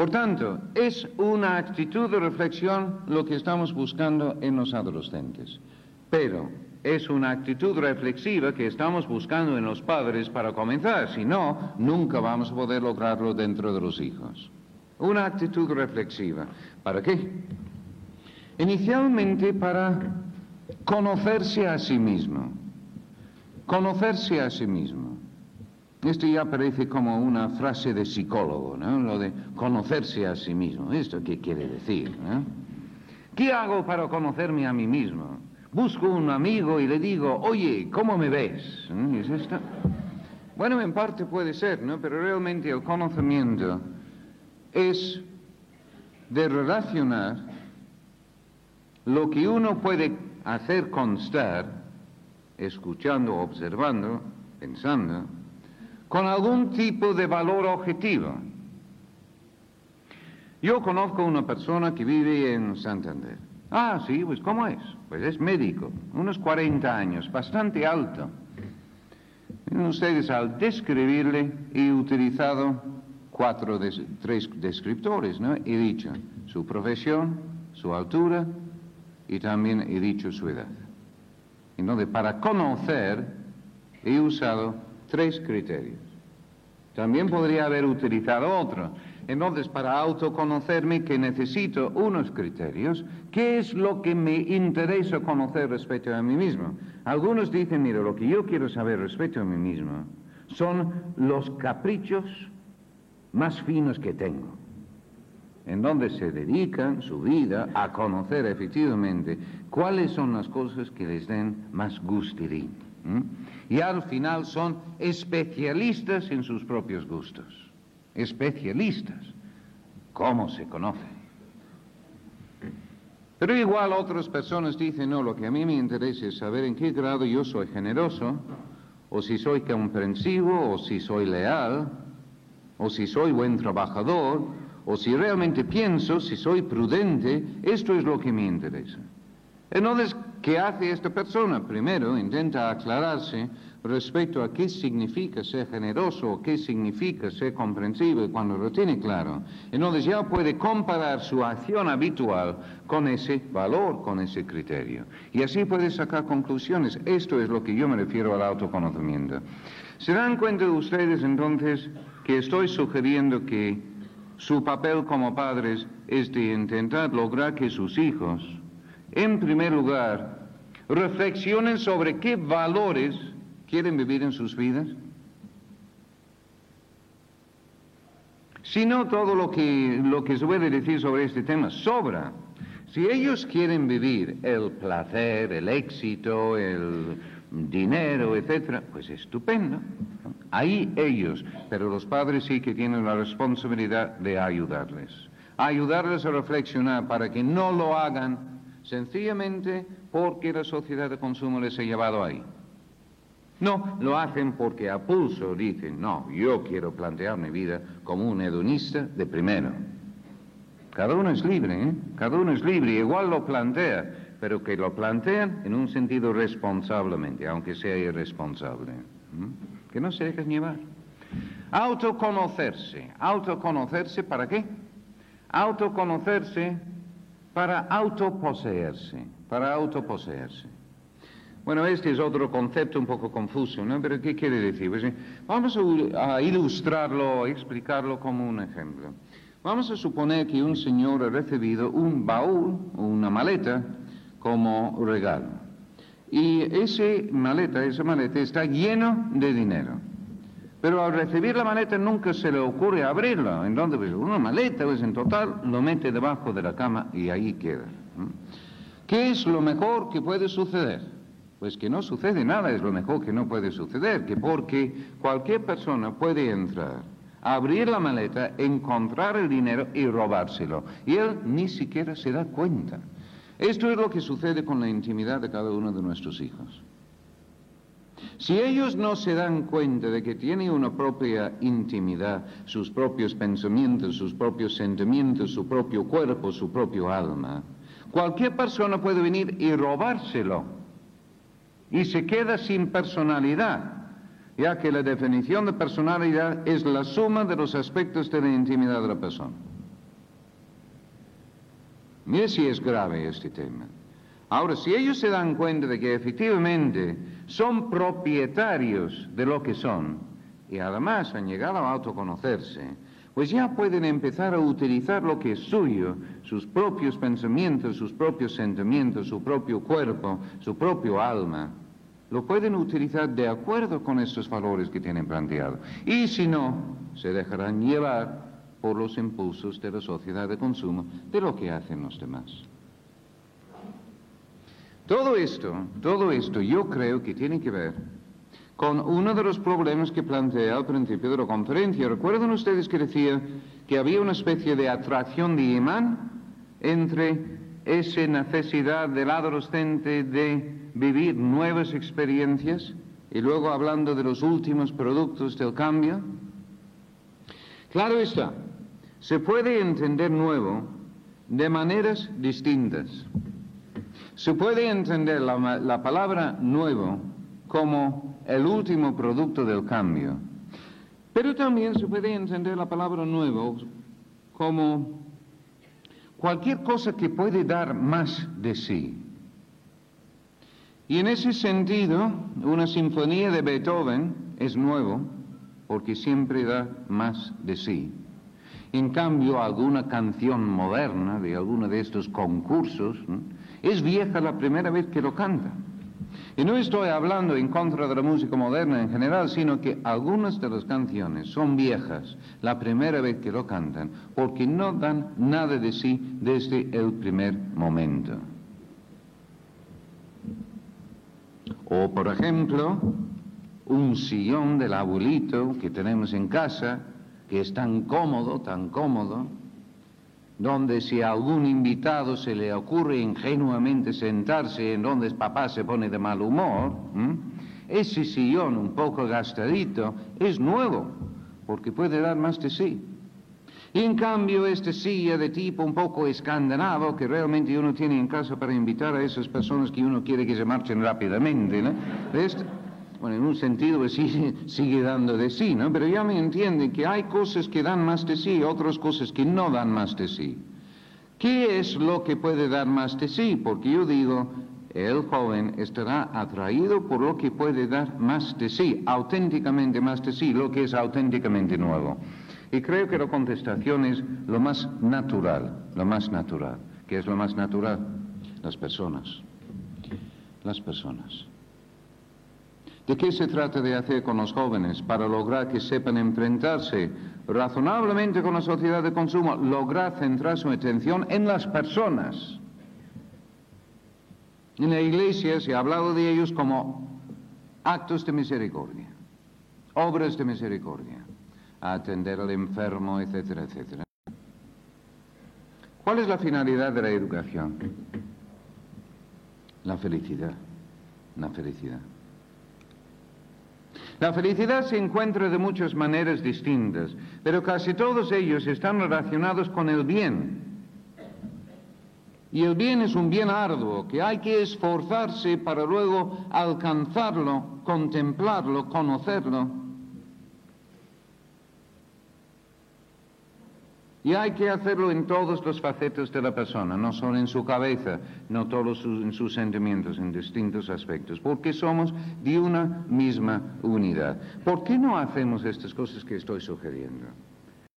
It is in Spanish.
Por tanto, es una actitud de reflexión lo que estamos buscando en los adolescentes. Pero es una actitud reflexiva que estamos buscando en los padres para comenzar. Si no, nunca vamos a poder lograrlo dentro de los hijos. Una actitud reflexiva. ¿Para qué? Inicialmente para conocerse a sí mismo. Conocerse a sí mismo. Esto ya parece como una frase de psicólogo, ¿no? Lo de conocerse a sí mismo. ¿Esto qué quiere decir? ¿Qué hago para conocerme a mí mismo? Busco un amigo y le digo, oye, ¿cómo me ves? ¿Es esto? Bueno, en parte puede ser, ¿no? Pero realmente el conocimiento es de relacionar lo que uno puede hacer constar, escuchando, observando, pensando, con algún tipo de valor objetivo. Yo conozco una persona que vive en Santander. Ah, sí, pues ¿cómo es? Pues es médico, unos 40 años, bastante alto. ustedes, al describirle, he utilizado cuatro, tres descriptores, ¿no? He dicho su profesión, su altura y también he dicho su edad. Entonces, para conocer, he usado tres criterios. También podría haber utilizado otro. Entonces, para autoconocerme, que necesito unos criterios, ¿qué es lo que me interesa conocer respecto a mí mismo? Algunos dicen, mira, lo que yo quiero saber respecto a mí mismo son los caprichos más finos que tengo, en donde se dedican su vida a conocer efectivamente cuáles son las cosas que les den más gustirín. Y al final son especialistas en sus propios gustos. Especialistas. ¿Cómo se conocen? Pero igual otras personas dicen, no, lo que a mí me interesa es saber en qué grado yo soy generoso, o si soy comprensivo, o si soy leal, o si soy buen trabajador, o si realmente pienso, si soy prudente, esto es lo que me interesa. Entonces, ¿qué hace esta persona? Primero, intenta aclararse respecto a qué significa ser generoso o qué significa ser comprensivo cuando lo tiene claro, entonces ya puede comparar su acción habitual con ese valor, con ese criterio. Y así puede sacar conclusiones. Esto es lo que yo me refiero al autoconocimiento. ¿Se dan cuenta ustedes entonces que estoy sugiriendo que su papel como padres es de intentar lograr que sus hijos en primer lugar, reflexionen sobre qué valores quieren vivir en sus vidas. Si no, todo lo que, lo que se puede decir sobre este tema sobra. Si ellos quieren vivir el placer, el éxito, el dinero, etc., pues estupendo. Ahí ellos, pero los padres sí que tienen la responsabilidad de ayudarles. Ayudarles a reflexionar para que no lo hagan sencillamente porque la sociedad de consumo les ha llevado ahí. No, lo hacen porque a pulso dicen, no, yo quiero plantear mi vida como un hedonista de primero. Cada uno es libre, ¿eh? Cada uno es libre, igual lo plantea, pero que lo plantean en un sentido responsablemente, aunque sea irresponsable. Que no se dejen llevar. Autoconocerse. ¿Autoconocerse para qué? Autoconocerse para autoposeerse, para autoposeerse. Bueno, este es otro concepto un poco confuso, ¿no? Pero ¿qué quiere decir? Pues, eh, vamos a, ilustrarlo, a explicarlo como un ejemplo. Vamos a suponer que un señor ha recibido un baúl, una maleta, como regalo. Y esa maleta, esa maleta está lleno de dinero. Pero al recibir la maleta nunca se le ocurre abrirla. Entonces, pues, una maleta, pues en total, lo mete debajo de la cama y ahí queda. ¿Qué es lo mejor que puede suceder? Pues que no sucede nada, es lo mejor que no puede suceder, que porque cualquier persona puede entrar, abrir la maleta, encontrar el dinero y robárselo. Y él ni siquiera se da cuenta. Esto es lo que sucede con la intimidad de cada uno de nuestros hijos. Si ellos no se dan cuenta de que tienen una propia intimidad, sus propios pensamientos, sus propios sentimientos, su propio cuerpo, su propio alma, cualquier persona puede venir y robárselo y se queda sin personalidad, ya que la definición de personalidad es la suma de los aspectos de la intimidad de la persona. Mire si es grave este tema. Ahora, si ellos se dan cuenta de que efectivamente son propietarios de lo que son, y además han llegado a autoconocerse, pues ya pueden empezar a utilizar lo que es suyo, sus propios pensamientos, sus propios sentimientos, su propio cuerpo, su propio alma, lo pueden utilizar de acuerdo con estos valores que tienen planteados. Y si no, se dejarán llevar por los impulsos de la sociedad de consumo de lo que hacen los demás. Todo esto, todo esto yo creo que tiene que ver con uno de los problemas que planteé al principio de la conferencia. ¿Recuerdan ustedes que decía que había una especie de atracción de imán entre esa necesidad del adolescente de vivir nuevas experiencias y luego hablando de los últimos productos del cambio? Claro está, se puede entender nuevo de maneras distintas. Se puede entender la, palabra nuevo como el último producto del cambio, pero también se puede entender la palabra nuevo como cualquier cosa que puede dar más de sí. Y en ese sentido, una sinfonía de Beethoven es nuevo porque siempre da más de sí. En cambio, alguna canción moderna de alguno de estos concursos es vieja la primera vez que lo canta. Y no estoy hablando en contra de la música moderna en general, sino que algunas de las canciones son viejas la primera vez que lo cantan, porque no dan nada de sí desde el primer momento. O, por ejemplo, un sillón del abuelito que tenemos en casa, que es tan cómodo, tan cómodo, donde si a algún invitado se le ocurre ingenuamente sentarse en donde papá se pone de mal humor, ese sillón un poco gastadito es nuevo, porque puede dar más de sí. Y en cambio, esta silla de tipo un poco escandinavo que realmente uno tiene en casa para invitar a esas personas que uno quiere que se marchen rápidamente, ¿no? Bueno, en un sentido pues, sigue, dando de sí, ¿no? Pero ya me entienden que hay cosas que dan más de sí, otras cosas que no dan más de sí. ¿Qué es lo que puede dar más de sí? Porque yo digo, el joven estará atraído por lo que puede dar más de sí, auténticamente más de sí, lo que es auténticamente nuevo. Y creo que la contestación es lo más natural, lo más natural. ¿Qué es lo más natural? Las personas. Las personas. ¿De qué se trata de hacer con los jóvenes para lograr que sepan enfrentarse razonablemente con la sociedad de consumo? Lograr centrar su atención en las personas. En la iglesia se ha hablado de ellos como actos de misericordia, obras de misericordia, atender al enfermo, etcétera, etcétera. ¿Cuál es la finalidad de la educación? La felicidad, la felicidad. La felicidad se encuentra de muchas maneras distintas, pero casi todos ellos están relacionados con el bien. Y el bien es un bien arduo, que hay que esforzarse para luego alcanzarlo, contemplarlo, conocerlo. Y hay que hacerlo en todos los facetos de la persona, no solo en su cabeza, no todos en sus sentimientos, en distintos aspectos, porque somos de una misma unidad. ¿Por qué no hacemos estas cosas que estoy sugiriendo?